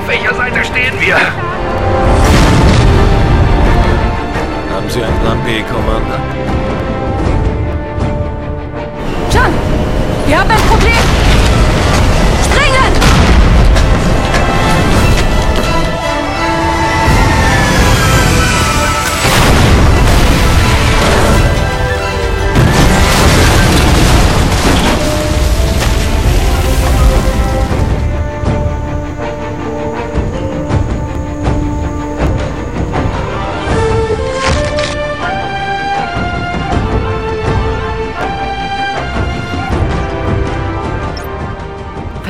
Auf welcher Seite stehen wir? Haben Sie einen Plan B, Commander? John! Wir haben ein Problem!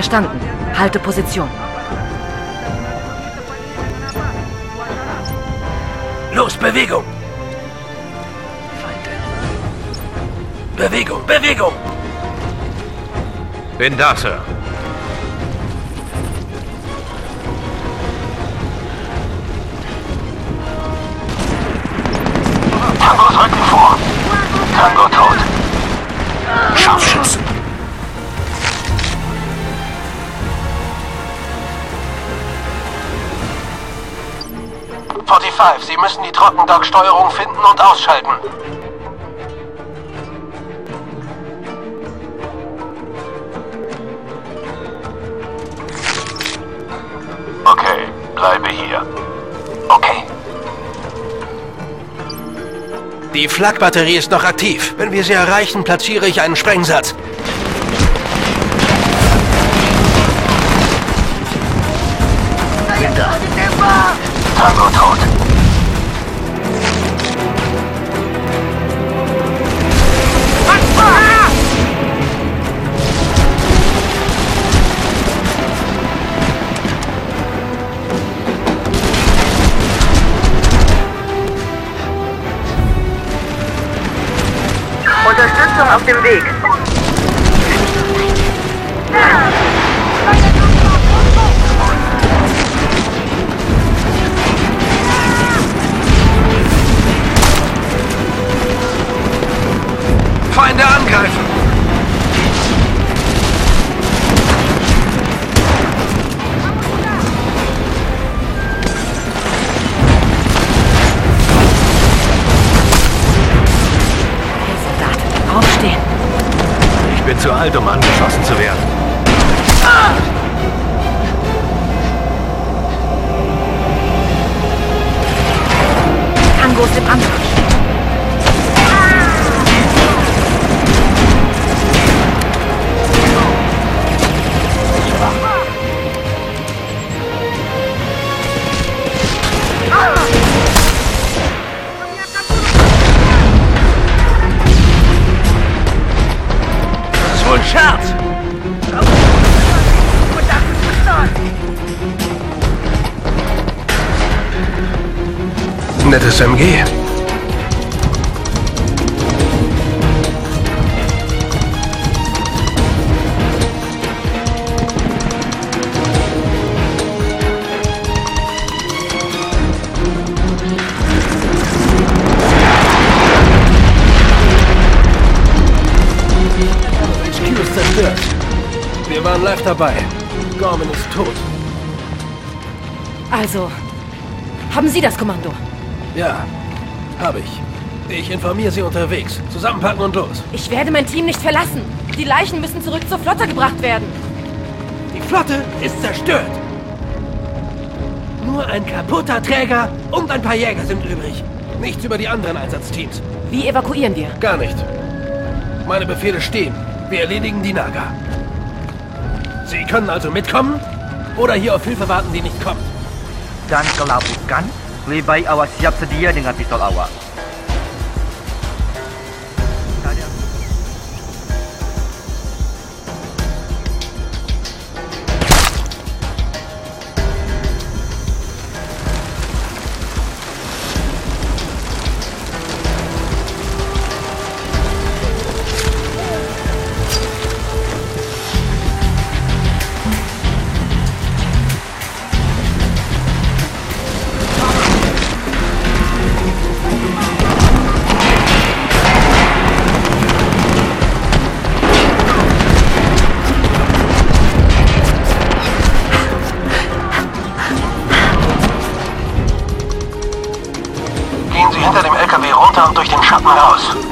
Verstanden. Halte Position. Los, Bewegung! Bewegung, Bewegung! Bin da, Sir. Tangos rücken vor! Tango tot! Scharfschützen! Forty-Five, Sie müssen die Trockendock-Steuerung finden und ausschalten. Okay, bleibe hier. Okay. Die Flakbatterie ist noch aktiv. Wenn wir sie erreichen, platziere ich einen Sprengsatz. Unterstützung auf dem Weg. Zu alt, um angeschossen zu werden. Nettes MG. HQ ist zerstört. Wir waren live dabei. Gorman ist tot. Also, haben Sie das Kommando? Ja, habe ich. Ich informiere Sie unterwegs. Zusammenpacken und los. Ich werde mein Team nicht verlassen. Die Leichen müssen zurück zur Flotte gebracht werden. Die Flotte ist zerstört. Nur ein kaputter Träger und ein paar Jäger sind übrig. Nichts über die anderen Einsatzteams. Wie evakuieren wir? Gar nicht. Meine Befehle stehen. Wir erledigen die Naga. Sie können also mitkommen oder hier auf Hilfe warten, die nicht kommt. Dan kalau bukan, lebih baik awak siap sedia dengan pistol awak. Chaporoso.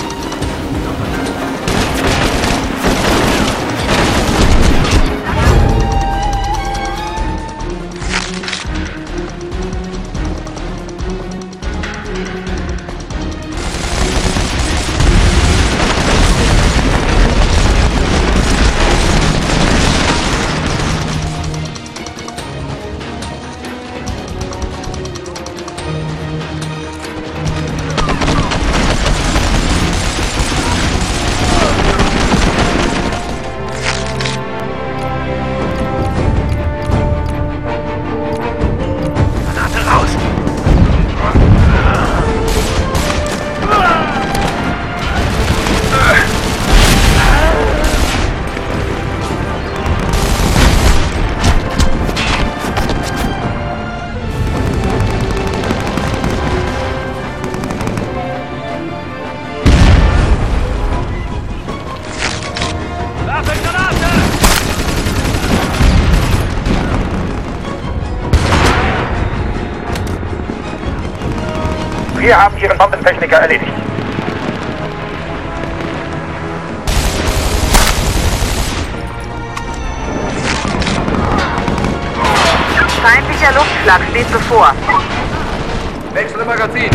Wir haben Ihren Bombentechniker erledigt. Feindlicher Luftschlag steht bevor. Wechsel Magazin.